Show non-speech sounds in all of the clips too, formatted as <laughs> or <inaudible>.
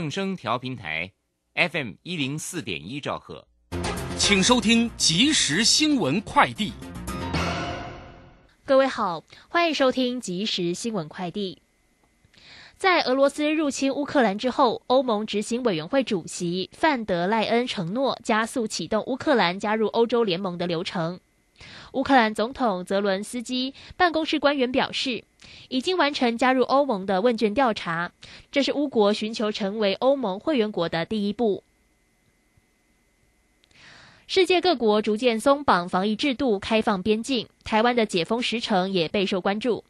正声调频台，FM 一零四点一兆赫，请收听即时新闻快递。各位好，欢迎收听即时新闻快递。在俄罗斯入侵乌克兰之后，欧盟执行委员会主席范德赖恩承诺加速启动乌克兰加入欧洲联盟的流程。乌克兰总统泽伦斯基办公室官员表示，已经完成加入欧盟的问卷调查，这是乌国寻求成为欧盟会员国的第一步。世界各国逐渐松绑防疫制度，开放边境，台湾的解封时程也备受关注。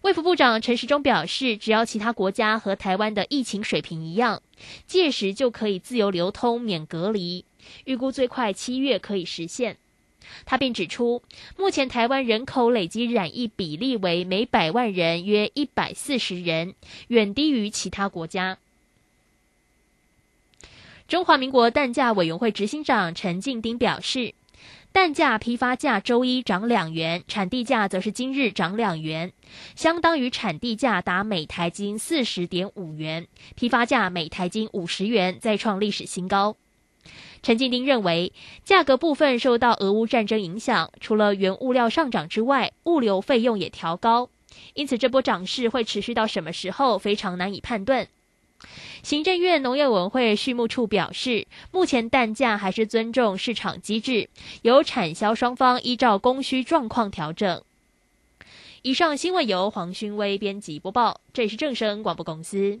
卫福部长陈时中表示，只要其他国家和台湾的疫情水平一样，届时就可以自由流通、免隔离，预估最快七月可以实现。他并指出，目前台湾人口累积染疫比例为每百万人约一百四十人，远低于其他国家。中华民国蛋价委员会执行长陈静丁表示，蛋价批发价周一涨两元，产地价则是今日涨两元，相当于产地价达每台斤四十点五元，批发价每台斤五十元，再创历史新高。陈进丁认为，价格部分受到俄乌战争影响，除了原物料上涨之外，物流费用也调高，因此这波涨势会持续到什么时候，非常难以判断。行政院农业委员会畜牧处表示，目前蛋价还是尊重市场机制，由产销双方依照供需状况调整。以上新闻由黄勋威编辑播报，这里是正声广播公司。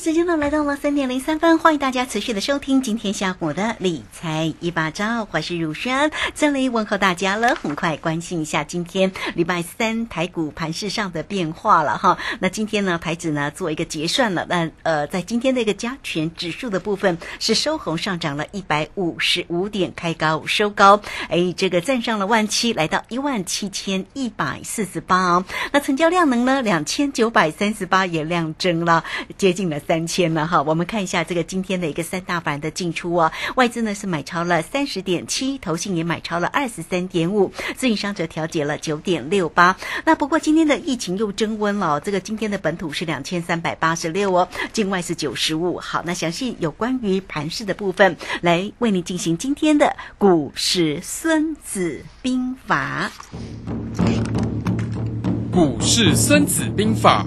时间呢来到了三点零三分，欢迎大家持续的收听今天下午的理财一把招，我是如轩，这里问候大家了。很快关心一下今天礼拜三台股盘市上的变化了哈。那今天呢，台指呢做一个结算了，那呃，在今天的一个加权指数的部分是收红上涨了一百五十五点，开高收高，哎，这个站上了万七，来到一万七千一百四十八。那成交量能呢，两千九百三十八也量增了，接近。了三千了哈，我们看一下这个今天的一个三大板的进出哦，外资呢是买超了三十点七，投信也买超了二十三点五，自营商则调节了九点六八。那不过今天的疫情又升温了，这个今天的本土是两千三百八十六哦，境外是九十五。好，那详细有关于盘市的部分，来为你进行今天的股市孙子兵法。股市孙子兵法。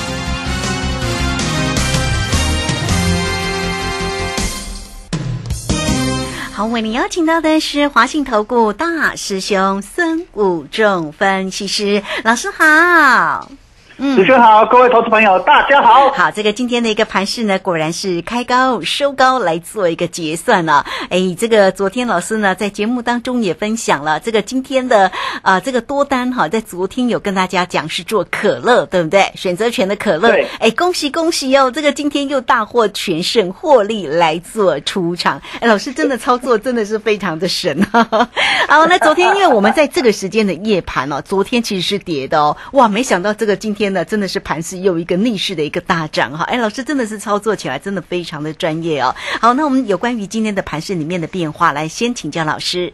好，为你邀请到的是华信投顾大师兄孙武仲分析师老师好。嗯主持人好，各位投资朋友，大家好。好，这个今天的一个盘势呢，果然是开高收高来做一个结算了。哎，这个昨天老师呢在节目当中也分享了，这个今天的啊、这个多单哈，在昨天有跟大家讲是做可乐，对不对？选择权的可乐对，哎，恭喜恭喜哦！这个今天又大获全胜，获利来做出场。哎，老师真的操作真的是非常的神啊！<laughs> 好，那昨天因为我们在这个时间的夜盘哦，昨天其实是跌的哦，哇，没想到这个今天呢真的是盘势又一个逆势的一个大涨哈！哎，老师真的是操作起来真的非常的专业哦。好，那我们有关于今天的盘势里面的变化，来先请教老师。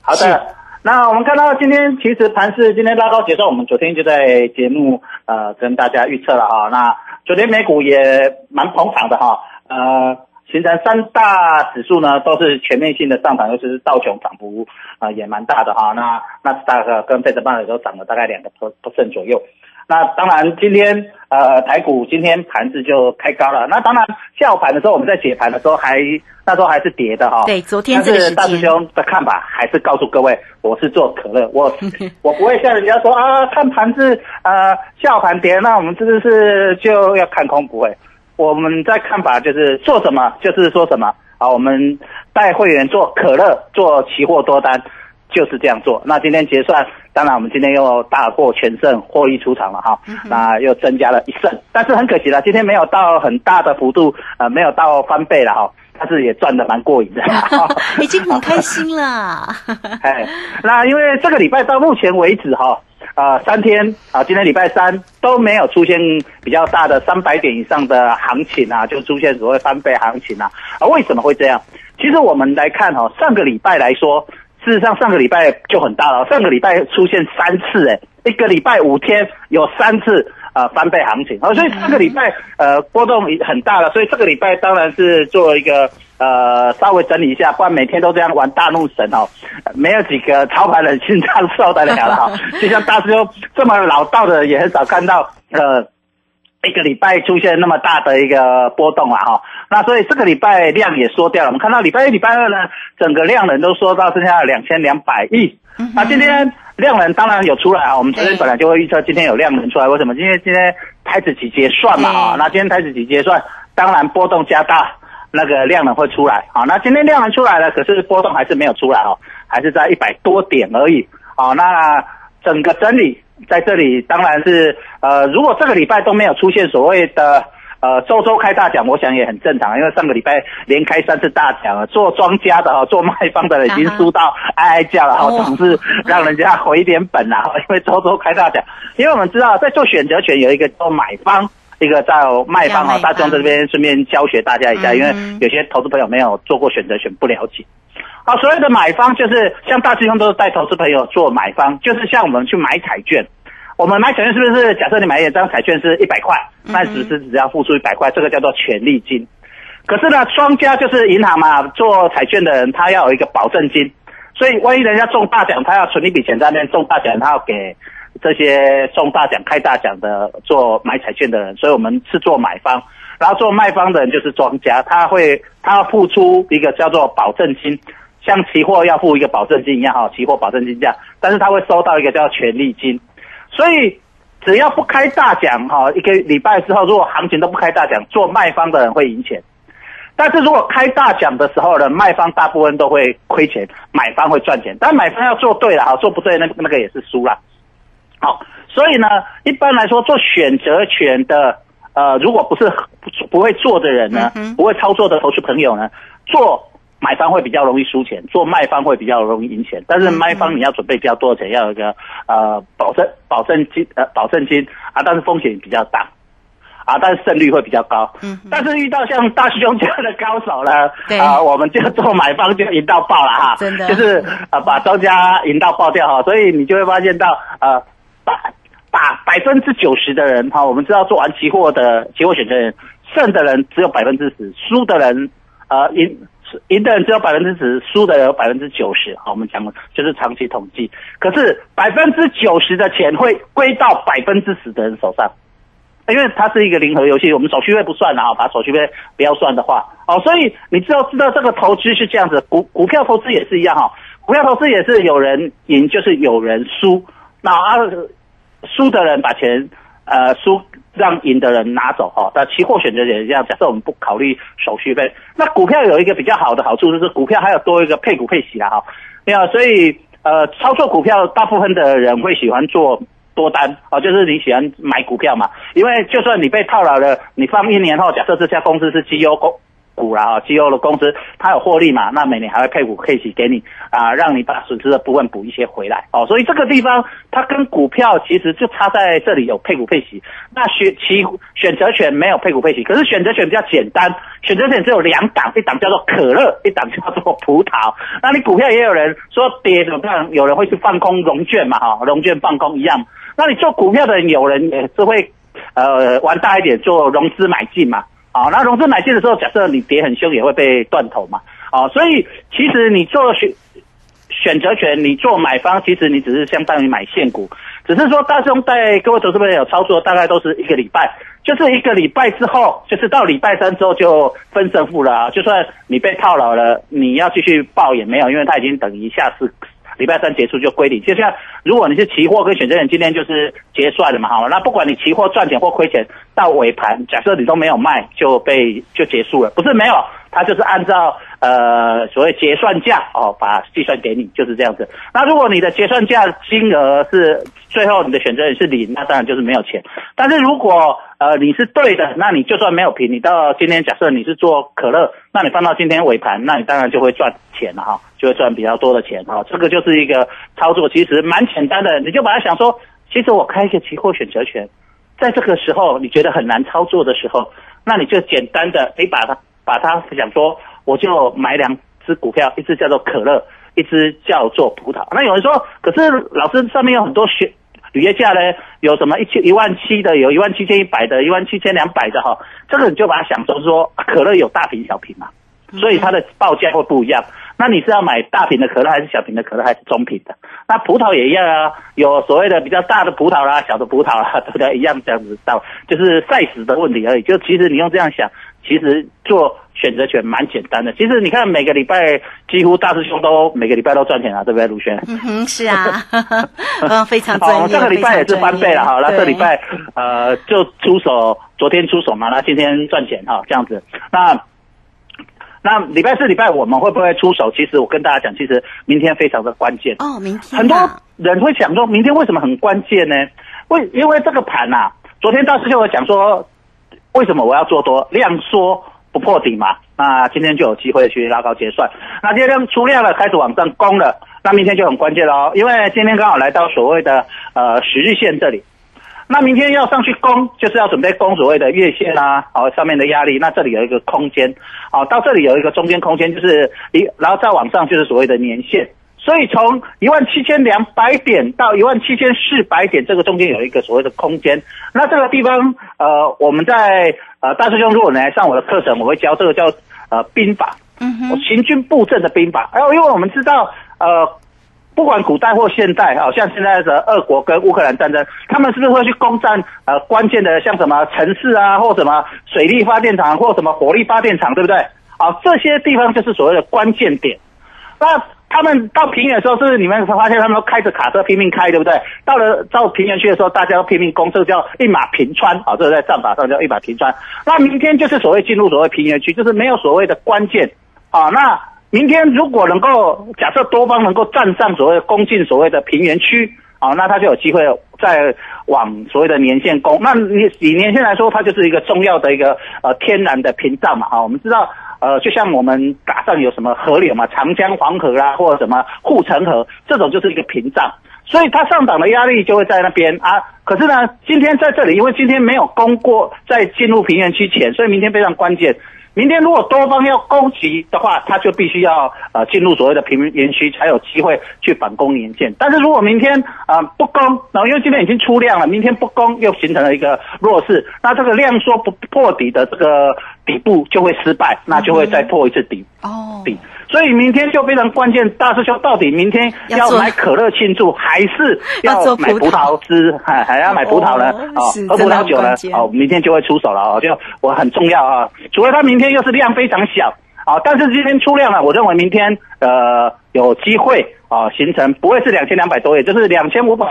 好的，那我们看到今天其实盘市今天拉高结算，我们昨天就在节目呃跟大家预测了哈。那昨天美股也蛮捧场的哈，呃，形成三大指数呢都是全面性的上涨，尤其是道琼涨幅啊、呃也蛮大的哈。那纳斯达克跟费城半导体都涨了大概两个 percent 左右。那当然，今天呃台股今天盘子就开高了。那当然下午盘的时候，我们在解盘的时候还那时候还是跌的哈。对，昨天这个但是大师，兄的看法还是告诉各位，我是做可乐，我 <laughs> 我不会像人家说啊，看盘子呃下午盘跌，那我们是不是就要看空？不会，我们在看法就是做什么就是说什么啊。我们带会员做可乐，做期货多单。就是这样做。那今天结算，当然我们今天又大获全胜，获利出场了哈。那又增加了一胜，但是很可惜了，今天没有到很大的幅度，呃，没有到翻倍了哈。但是也赚的蛮过瘾的。<laughs> 已经很开心了。<laughs> 哎，那因为这个礼拜到目前为止哈，呃，三天啊，今天礼拜三都没有出现比较大的三百点以上的行情啊，就出现所谓翻倍行情啊。啊，为什么会这样？其实我们来看哈，上个礼拜来说，事实上上个礼拜就很大了，上个礼拜出现三次，哎，一个礼拜五天有三次。呃，翻倍行情，啊，所以上个礼拜呃波动很大了，所以这个礼拜当然是做一个呃稍微整理一下，不然每天都这样玩大怒神哦，没有几个操盘人心脏受得了了哈。<laughs> 就像大师兄这么老道的，也很少看到呃一个礼拜出现那么大的一个波动啊哈。那所以这个礼拜量也缩掉了，我们看到礼拜一、礼拜二呢，整个量能都缩到剩下两千两百亿。那今天量能当然有出来啊，我们昨天本来就会预测今天有量能出来，为什么？因为今天台子期结算嘛啊，那今天台子期结算，当然波动加大，那个量能会出来啊。那今天量能出来了，可是波动还是没有出来哦，还是在一百多点而已啊。那整个整理在这里当然是呃，如果这个礼拜都没有出现所谓的。呃，周周开大奖，我想也很正常，因为上个礼拜连开三次大奖了，做庄家的哈，做卖方的已经输到哀哀叫了哈，哦总是让人家回一点本啦，<laughs> 因为周周开大奖，因为我们知道在做选择权有一个叫买方，一个叫卖方哈，叫卖方大众这边顺便教学大家一下，因为嗯有些投资朋友没有做过选择权，不了解。好，所谓的买方就是像大师兄都是带投资朋友做买方，就是像我们去买彩券。我们买彩券是不是？假设你买一张彩券是一百块，那只是只要付出一百块，这个叫做权利金。可是呢，庄家就是银行嘛，做彩券的人他要有一个保证金，所以万一人家中大奖，他要存一笔钱在那边中大奖，他要给这些中大奖、开大奖的做买彩券的人，所以我们是做买方，然后做卖方的人就是庄家，他会他要付出一个叫做保证金，像期货要付一个保证金一样哈，期货保证金这样，但是他会收到一个叫权利金，所以只要不开大奖哈，一个礼拜之后，如果行情都不开大奖，做卖方的人会赢钱。但是如果开大奖的时候呢，卖方大部分都会亏钱，买方会赚钱。但买方要做对了哈，做不对那那个也是输了。好，所以呢，一般来说做选择权的，呃，如果不是不不会做的人呢，不会操作的投资朋友呢，做买方会比较容易输钱，做卖方会比较容易赢钱。但是卖方你要准备比较多的钱，要有一个呃保证保证金呃保证金啊，但是风险比较大。啊，但是胜率会比较高。嗯，但是遇到像大师兄这样的高手呢，对啊，我们就做买方就赢到爆了哈，真的就是呃把庄家赢到爆掉哈，所以你就会发现到呃把把百分之九十的人哈，我们知道做完期货的期货选择人，胜的人只有百分之十，输的人呃赢赢的人只有百分之十，输的人有百分之九十。好，我们讲就是长期统计，可是百分之九十的钱会归到百分之十的人手上。因为它是一个零和游戏，我们手续费不算的啊，把手续费不要算的话，哦，所以你知道知道这个投资是这样子，股股票投资也是一样哈，股票投资也是有人赢就是有人输，那啊输的人把钱呃输让赢的人拿走哈。那期货选择也一样，假设我们不考虑手续费，那股票有一个比较好的好处就是股票还有多一个配股配息啊哈。没有，所以呃操作股票大部分的人会喜欢做。多单哦，就是你喜欢买股票嘛？因为就算你被套牢了，你放一年后，假设这家公司是绩优公股了啊，绩优的公司它有获利嘛，那每年还会配股配息给你啊，让你把损失的部分补一些回来哦。所以这个地方它跟股票其实就差在这里有配股配息，那选期选择权没有配股配息，可是选择权比较简单，选择权只有两档，一档叫做可乐，一档叫做葡萄。那你股票也有人说跌怎么办？有人会去放空融券嘛？哈，融券放空一样。那你做股票的，有人也是会，呃，玩大一点，做融资买进嘛。好，那融资买进的时候，假设你跌很凶，也会被断头嘛。好，所以其实你做选选择权，你做买方，其实你只是相当于买现股，只是说大兄带各位投资朋友操作，大概都是一个礼拜，就是一个礼拜之后，就是到礼拜三之后就分胜负了啊。就算你被套牢了，你要继续报也没有，因为它已经等于下次。礼拜三结束就归零，就像如果你是期货跟选择权，今天就是结算了嘛，好，那不管你期货赚钱或亏钱，到尾盘假设你都没有卖，就被就结束了，不是没有，它就是按照呃所谓结算价哦，把计算给你，就是这样子。那如果你的结算价金额是最后你的选择人是零，那当然就是没有钱。但是如果呃你是对的，那你就算没有平，你到今天假设你是做可乐，那你放到今天尾盘，那你当然就会赚钱了哈。就会赚比较多的钱啊，这个就是一个操作，其实蛮简单的。你就把它想说，其实我开一个期货选择权，在这个时候你觉得很难操作的时候，那你就简单的你把它把它想说，我就买两只股票，一只叫做可乐，一只叫做葡萄。那有人说，可是老师上面有很多学履约价呢，有什么一千一万七的，有一万七千一百的，一万七千两百的哈，这个你就把它想成说，可乐有大瓶小瓶嘛，所以它的报价会不一样。那你是要买大瓶的可乐还是小瓶的可乐还是中瓶的？那葡萄也一样啊，有所谓的比较大的葡萄啦，小的葡萄啦，对不对？一样这样子到，就是赛时的问题而已。就其实你用这样想，其实做选择权蛮简单的。其实你看每个礼拜几乎大师兄都每个礼拜都赚钱啊，对不对，卢轩？嗯哼，<laughs> 是啊，<laughs> 嗯，非常专业。这个礼拜也是翻倍了哈，那这礼拜呃就出手，昨天出手嘛，那今天赚钱哈，这样子那。那礼拜四、礼拜五我们会不会出手？其实我跟大家讲，其实明天非常的关键哦。明天很多人会想说，明天为什么很关键呢？为因为这个盘呐，昨天大师兄有讲说，为什么我要做多？量缩不破底嘛。那今天就有机会去拉高结算。那今天出量了，开始往上攻了，那明天就很关键喽。因为今天刚好来到所谓的呃十日线这里。那明天要上去攻，就是要准备攻所谓的月线啊，好上面的压力。那这里有一个空间，好到这里有一个中间空间，就是一，然后再往上就是所谓的年线。所以从一万七千两百点到一万七千四百点，这个中间有一个所谓的空间。那这个地方，呃，我们在呃大师兄如果来上我的课程，我会教这个叫呃兵法，嗯哼，行军布阵的兵法。哎，因为我们知道，呃。不管古代或现代，好像现在的俄国跟乌克兰战争，他们是不是会去攻占呃关键的像什么城市啊，或什么水力发电厂，或什么火力发电厂，对不对？啊，这些地方就是所谓的关键点。那他们到平原的时候，是你们发现他们都开着卡车拼命开，对不对？到了到平原去的时候，大家都拼命攻，这个叫一马平川啊，这个在战法上叫一马平川。那明天就是所谓进入所谓平原区，就是没有所谓的关键啊，那。明天如果能够假设多方能够站上所谓攻进所谓的平原区啊，那他就有机会再往所谓的年线攻。那你以年线来说，它就是一个重要的一个呃天然的屏障嘛啊。我们知道呃，就像我们打仗有什么河流嘛，长江黄河啦，或者什么护城河，这种就是一个屏障，所以它上涨的压力就会在那边啊。可是呢，今天在这里，因为今天没有攻过在进入平原区前，所以明天非常关键。明天如果多方要攻击的话，他就必须要呃进入所谓的平原区，才有机会去反攻年线。但是如果明天啊不攻，然后因为今天已经出量了，明天不攻又形成了一个弱势，那这个量缩不破底的这个底部就会失败，那就会再破一次底哦底。所以明天就非常关键，大师兄到底明天要买可乐庆祝，还是 <laughs> 要买葡萄汁？还 <laughs> 还要买葡萄呢？哦，喝葡萄酒呢？哦，明天就会出手了哦，就我很重要啊。除了它明天又是量非常小啊，但是今天出量了，我认为明天呃有机会啊形成不会是两千两百多，也就是两千五百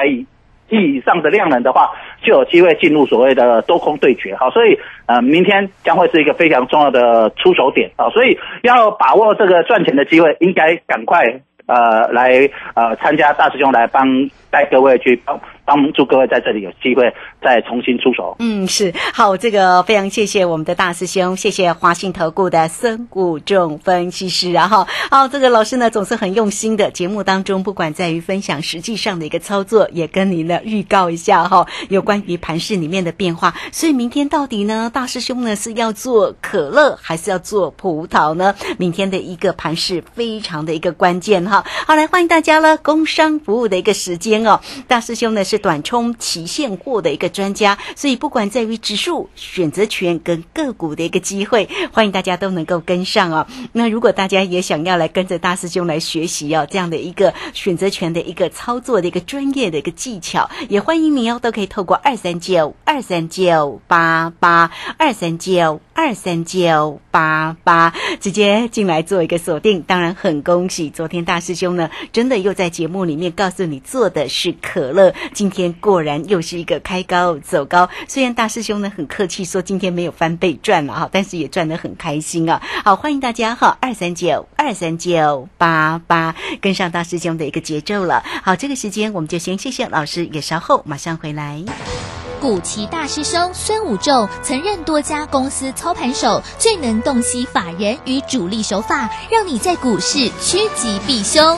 亿以上的量能的话，就有机会进入所谓的多空对决好。所以呃，明天将会是一个非常重要的出手点啊。所以要把握这个赚钱的机会，应该赶快呃来呃参加大师兄来帮带各位去帮帮助各位在这里有机会再重新出手。嗯，是好，这个非常谢谢我们的大师兄，谢谢华信投顾的孙谷仲分析师，然后好，这个老师呢总是很用心的，节目当中不管在于分享实际上的一个操作，也跟您呢预告一下哈，有关于盘市里面的变化。所以明天到底呢，大师兄呢是要做可乐还是要做葡萄呢？明天的一个盘市非常的一个关键哈。好，来欢迎大家了，工商服务的一个时间哦，大师兄呢是短冲期现货的一个专家，所以不管在于指数、选择权跟个股的一个机会，欢迎大家都能够跟上哦。那如果大家也想要来跟着大师兄来学习哦，这样的一个选择权的一个操作的一个专业的一个技巧，也欢迎你哦，都可以透过二三九二三九八八二三九二三九八八直接进来做一个锁定。当然很恭喜，昨天大师兄呢，真的又在节目里面告诉你做的是可乐，今天果然又是一个开高走高。虽然大师兄呢很客气说今天没有翻倍赚了哈，但是也赚得很开心啊。好，欢迎大家哈，二三九二三九八八跟上大师兄的一个节奏了。好，这个时间我们就先谢谢老师，也稍后马上回来。古奇大师兄孙武仲曾任多家公司操盘手，最能洞悉法人与主力手法，让你在股市趋吉避凶。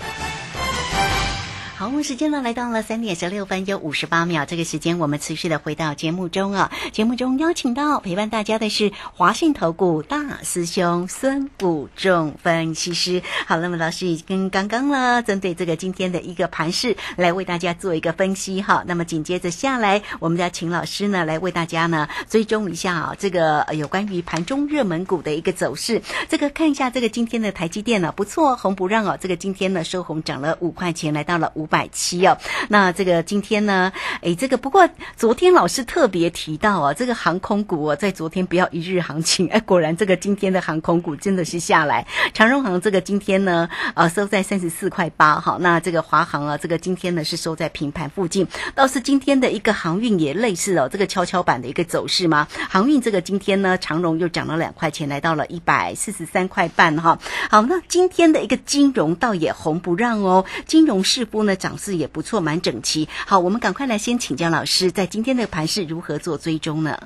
好，我们时间呢来到了三点十六分又五十八秒，这个时间我们持续的回到节目中啊。节目中邀请到陪伴大家的是华信投顾大师兄孙武仲分析师。好，那么老师已经刚刚呢，针对这个今天的一个盘势来为大家做一个分析哈。那么紧接着下来，我们要请老师呢来为大家呢追踪一下啊，这个有关于盘中热门股的一个走势。这个看一下这个今天的台积电呢，不错，红不让哦。这个今天呢收红涨了五块钱，来到了五。百七哦，那这个今天呢？哎，这个不过昨天老师特别提到啊，这个航空股哦，在昨天不要一日行情，<laughs> 哎，果然这个今天的航空股真的是下来。长荣航这个今天呢，呃，收在三十四块八，哈，那这个华航啊，这个今天呢是收在平盘附近。倒是今天的一个航运也类似哦，这个跷跷板的一个走势吗？航运这个今天呢，长荣又涨了两块钱，来到了一百四十三块半哈。好，那今天的一个金融倒也红不让哦，金融市波呢？涨势也不错，蛮整齐。好，我们赶快来先请教老师，在今天的盘势如何做追踪呢？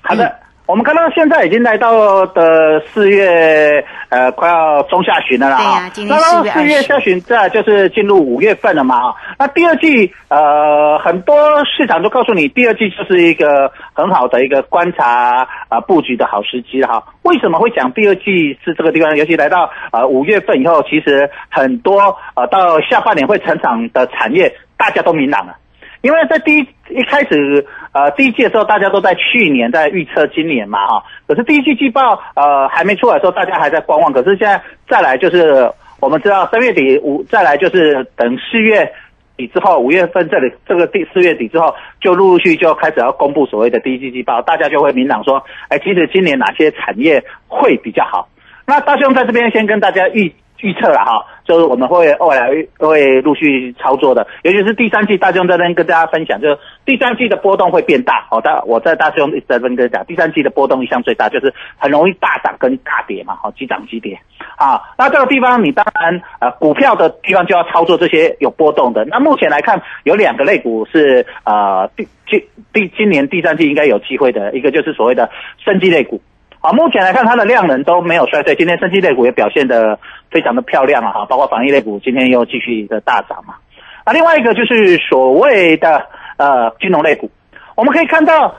好的，我们看到现在已经来到的四月，呃，快要中下旬了啦。对呀，今天四月四月下旬，这就是进入五月份了嘛。那第二季，呃，很多市场都告诉你，第二季就是一个很好的一个观察啊布局的好时机哈。为什么会讲第二季是这个地方？尤其来到呃五月份以后，其实很多呃到下半年会成长的产业，大家都明朗了。因为在第一一开始呃第一季的时候，大家都在去年在预测今年嘛哈。可是第一季季报呃还没出来的时候，大家还在观望。可是现在再来就是我们知道三月底五再来就是等四月。底之后，五月份这里这个第四月底之后，就陆陆续续就开始要公布所谓的第一季季报，大家就会明朗说，哎，其实今年哪些产业会比较好？那大兄在这边先跟大家预预测了哈，就是我们会未来会陆续操作的，尤其是第三季，大兄在这边跟大家分享，就是第三季的波动会变大。好，大我在大兄一直在跟跟讲，第三季的波动一向最大，就是很容易大涨跟大跌嘛，好，急涨急跌。啊，那这个地方你当然呃，股票的地方就要操作这些有波动的。那目前来看，有两个类股是呃第今第今年第三季应该有机会的，一个就是所谓的生机类股。啊，目前来看它的量能都没有衰退，今天生机类股也表现的非常的漂亮啊，哈，包括防疫类股今天又继续的大涨嘛。那另外一个就是所谓的呃金融类股，我们可以看到。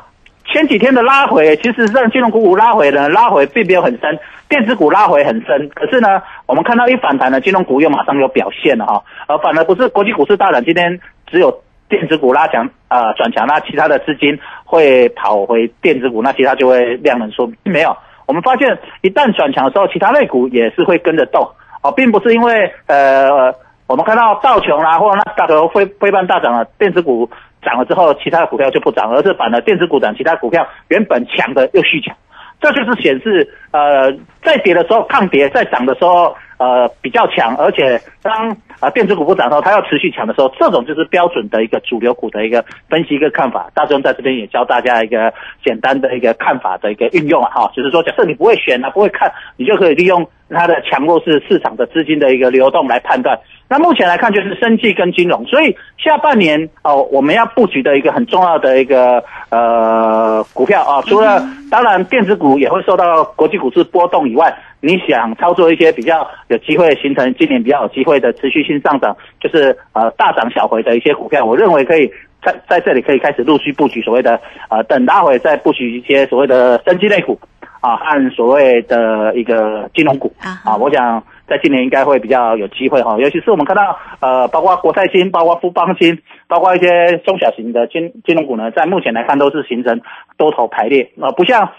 前几天的拉回，其实让金融股股拉回呢，拉回并没有很深，电子股拉回很深。可是呢，我们看到一反弹呢，金融股又马上有表现了哈，而反而不是国际股市大涨，今天只有电子股拉强啊转强，那其他的资金会跑回电子股，那其他就会量能缩。没有，我们发现一旦转强的时候，其他类股也是会跟着动哦，并不是因为呃我们看到道琼啦或者那大头非非半大涨了，电子股涨了之后，其他的股票就不涨，而是反而电子股涨，其他股票原本强的又续强。这就是显示，呃，在跌的时候抗跌，在涨的时候，呃，比较强，而且当啊电子股不涨的时候，它要持续强的时候，这种就是标准的一个主流股的一个分析一个看法。大众在这边也教大家一个简单的一个看法的一个运用啊，哈，就是说，假设你不会选啊，不会看，你就可以利用它的强弱势市场的资金的一个流动来判断。那目前来看，就是生计跟金融，所以下半年哦，我们要布局的一个很重要的一个呃股票啊，除了当然电子股也会受到国际股市波动以外，你想操作一些比较有机会形成今年比较有机会的持续性上涨，就是呃大涨小回的一些股票，我认为可以在在这里可以开始陆续布局所谓的呃等待会再布局一些所谓的生机类股啊，按所谓的一个金融股啊，我想。在今年应该会比较有机会哈，尤其是我们看到呃，包括国泰金、包括富邦金、包括一些中小型的金金融股呢，在目前来看都是形成多头排列啊，不像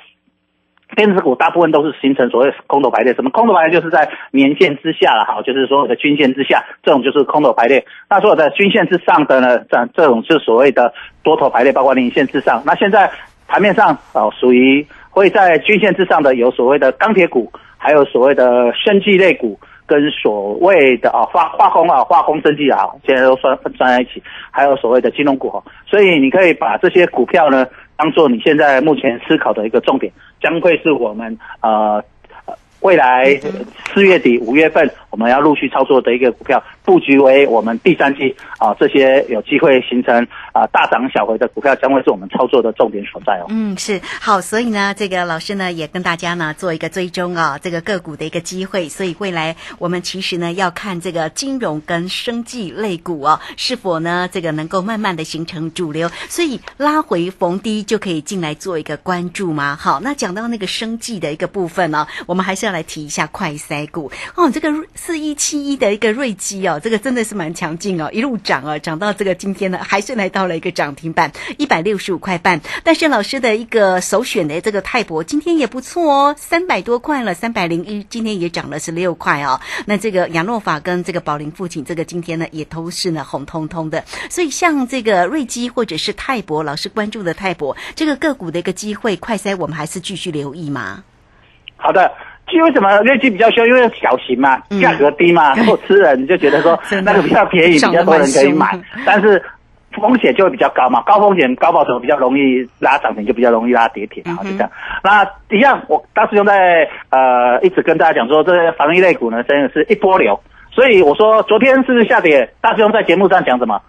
电子股大部分都是形成所谓空头排列。什么空头排列？就是在年线之下了哈，就是所有的均线之下，这种就是空头排列。那所有的均线之上的呢，这这种是所谓的多头排列，包括年线之上。那现在盘面上哦，属于会在均线之上的有所谓的钢铁股。还有所谓的生技类股，跟所谓的啊化化工啊化工生技啊，现在都算算在一起。还有所谓的金融股哈，所以你可以把这些股票呢，当做你现在目前思考的一个重点，将会是我们呃。未来四月底五月份，我们要陆续操作的一个股票布局为我们第三季啊，这些有机会形成啊大涨小回的股票，将会是我们操作的重点所在哦。嗯，是好，所以呢，这个老师呢也跟大家呢做一个追踪啊，这个个股的一个机会。所以未来我们其实呢要看这个金融跟生技类股哦，是否呢这个能够慢慢的形成主流，所以拉回逢低就可以进来做一个关注吗？好，那讲到那个生技的一个部分呢，我们还是要来提一下快筛股哦，这个四一七一的一个瑞基哦，这个真的是蛮强劲哦，一路涨啊，涨到这个今天呢，还是来到了一个涨停板一百六十五块半。但是老师的一个首选的这个泰博今天也不错哦，三百多块了，三百零一，今天也涨了十六块哦。那这个杨诺法跟这个宝林父亲，这个今天呢也都是呢红彤彤的。所以像这个瑞基或者是泰博，老师关注的泰博这个个股的一个机会，快筛我们还是继续留意吗？好的。其为什么业绩比较凶？因为小型嘛，价格低嘛，如果吃人就觉得说 <laughs> 那个比较便宜，比较多人可以买。<laughs> 但是风险就会比较高嘛，高风险高报酬比较容易拉涨停，就比较容易拉跌停，好就这样。那一样，我当时用在呃一直跟大家讲说，这些防疫类股呢，真的是一波流。所以我说昨天是下跌？大师兄在节目上讲什么？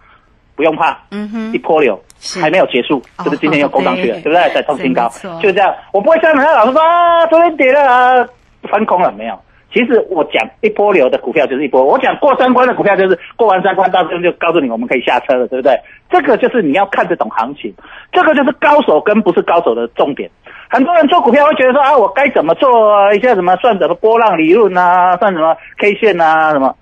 不用怕，嗯哼，一波流还没有结束，是不是今天又攻上去了？对不对？再创新高，就这样。我不会像人家老师说啊，昨天跌了啊。翻空了没有？其实我讲一波流的股票就是一波，我讲过三关的股票就是过完三关，到时候就告诉你我们可以下车了，对不对？这个就是你要看得懂行情，这个就是高手跟不是高手的重点。很多人做股票会觉得说啊，我该怎么做一些什么算什么波浪理论啊，算什么 K 线啊，什么？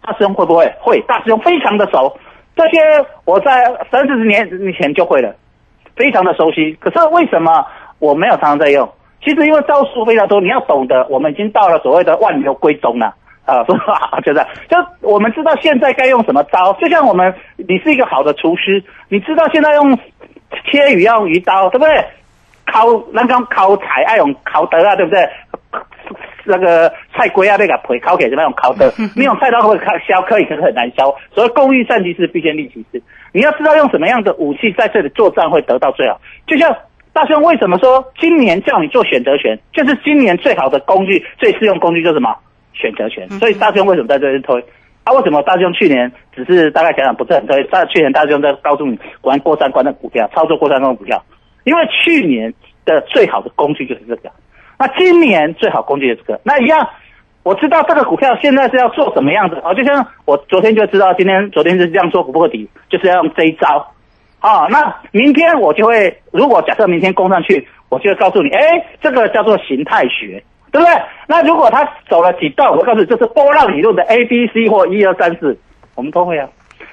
大师兄会不会？会，大师兄非常的熟，这些我在三四十年以前就会了，非常的熟悉。可是为什么我没有常常在用？其实因为招数非常多，你要懂得，我们已经到了所谓的万流归宗了啊，<laughs> 是吧？就这样，就我们知道现在该用什么招，就像我们，你是一个好的厨师，你知道现在用切鱼要用鱼刀，对不对？烤那个烤菜爱用烤刀啊，对不对？那个菜龟啊，那个皮烤起来是那种烤刀，你用菜刀会烤削可以，可是很难削。所以工欲善其事，必先利其事。你要知道用什么样的武器在这里作战会得到最好，就像。大兄为什么说今年叫你做选择权？就是今年最好的工具、最适用工具就是什么？选择权。所以大兄为什么在这边推？啊，为什么大兄去年只是大概想想不是很推？但去年大兄在告诉你玩过三关的股票，操作过三关的股票，因为去年的最好的工具就是这个。那今年最好工具就是这个。那一样，我知道这个股票现在是要做什么样子啊？就像我昨天就知道，今天昨天是这样做不破底，就是要用这一招。啊，那明天我就会，如果假设明天攻上去，我就会告诉你，哎，这个叫做形态学，对不对？那如果他走了几道，我告诉你，这是波浪理论的 A、B、C 或一二三四，我们都会啊。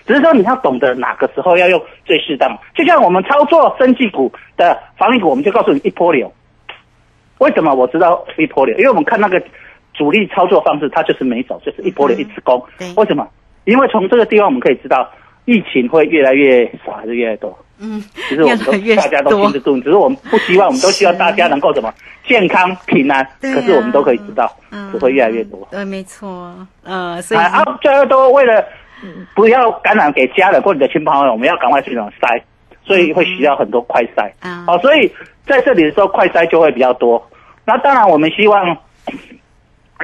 只是说你要懂得哪个时候要用最适当。就像我们操作生技股的防御股，我们就告诉你一波流。为什么我知道一波流？因为我们看那个主力操作方式，它就是没走，就是一波流一直攻。为什么？因为从这个地方我们可以知道，疫情会越来越少还是越来越多？嗯，其实我们都大家都多心知肚明，只是我们不希望，我们都希望大家能够怎么健康平安。可是我们都可以知道，嗯只会越来越多。对，没错，呃，所以啊啊，越来越多，为了不要感染给家人或你的亲朋好友，我们要赶快去那种筛，所以会需要很多快筛。啊哦，所以在这里的时候，快筛就会比较多。那当然，我们希望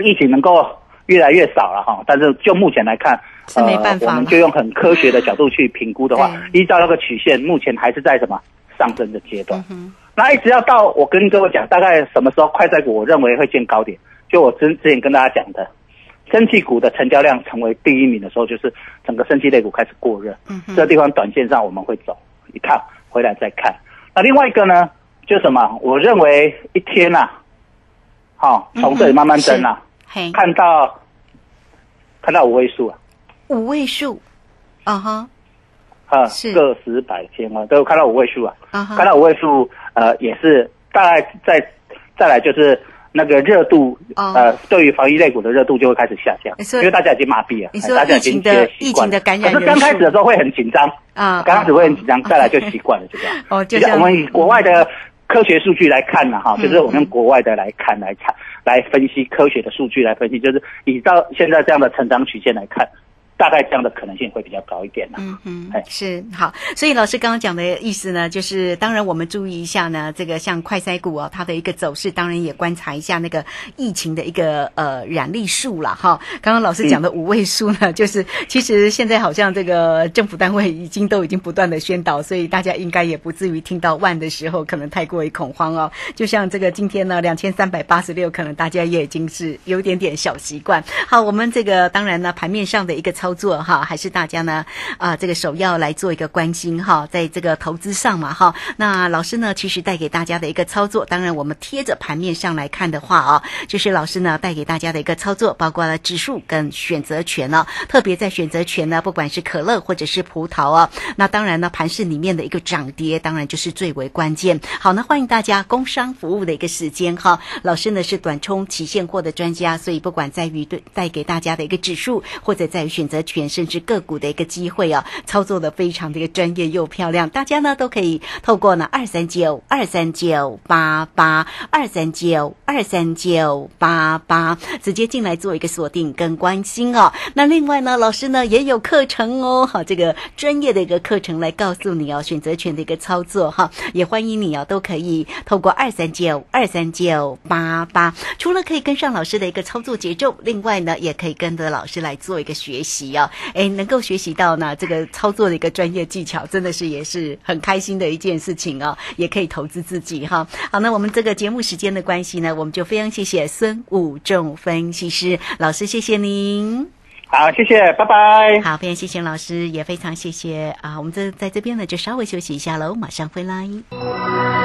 疫情能够越来越少了哈。但是就目前来看，是没办法呃，我们就用很科学的角度去评估的话，依照那个曲线，目前还是在什么上升的阶段。嗯那一直要到我跟各位讲，大概什么时候快在股我认为会见高点？就我之之前跟大家讲的，生气股的成交量成为第一名的时候，就是整个生气类股开始过热。嗯这地方短线上我们会走一趟，回来再看。那另外一个呢，就什么？我认为一天呐、好、从这里慢慢增啊，嘿，看到看到五位数啊，五位数，啊哈，啊是，个十百千万都有看到五位数啊。啊哈，看到五位数，呃，也是大概再再来就是那个热度，哦。呃，对于防疫类股的热度就会开始下降，因为大家已经麻痹了，你说哎大家已经疫情的觉得习惯疫情的感染可是刚开始的时候会很紧张啊。刚开始会很紧张，再来就习惯了，就这样。<laughs> 哦，就像我们以国外的科学数据来看呢，哈，嗯。就是我们用国外的来看来看来分析科学的数据来分析，就是以到现在这样的成长曲线来看，大概这样的可能性会比较高一点啦。嗯嗯哎，是好，所以老师刚刚讲的意思呢，就是当然我们注意一下呢，这个像快筛股哦，它的一个走势，当然也观察一下那个疫情的一个呃染力数了。哈。刚刚老师讲的五位数呢，就是其实现在好像这个政府单位已经都已经不断的宣导，所以大家应该也不至于听到万的时候可能太过于恐慌哦。就像这个今天呢，两千三百八十六，可能大家也已经是有点点小习惯。好，我们这个当然呢，盘面上的一个操操作哈，还是大家呢啊、这个首要来做一个关心哈，在这个投资上嘛哈。那老师呢，其实带给大家的一个操作，当然我们贴着盘面上来看的话啊，就是老师呢带给大家的一个操作，包括了指数跟选择权呢、特别在选择权呢，不管是可乐或者是葡萄啊，那当然呢，盘市里面的一个涨跌，当然就是最为关键。好，那欢迎大家工商服务的一个时间哈，老师呢是短冲期现货的专家，所以不管在于对带给大家的一个指数，或者在于选择权，甚至个股的一个机会啊，操作的非常的一个专业又漂亮，大家呢都可以透过呢二三九二三九八八二三九二三九八八直接进来做一个锁定跟关心哦。那另外呢，老师呢也有课程哦，好这个专业的一个课程来告诉你哦，选择权的一个操作哈，也欢迎你哦，都可以透过二三九二三九八八，除了可以跟上老师的一个操作节奏，另外呢也可以跟着老师来做一个学习哦，哎，能够学习到呢这个操作的一个专业技巧，真的是也是很开心的一件事情哦，也可以投资自己哈。好，那我们这个节目时间的关系呢，我们就非常谢谢孙武仲分析师老师，谢谢您。好，谢谢，拜拜。好，非常谢谢老师，也非常谢谢啊，我们这在这边呢就稍微休息一下喽，马上回来。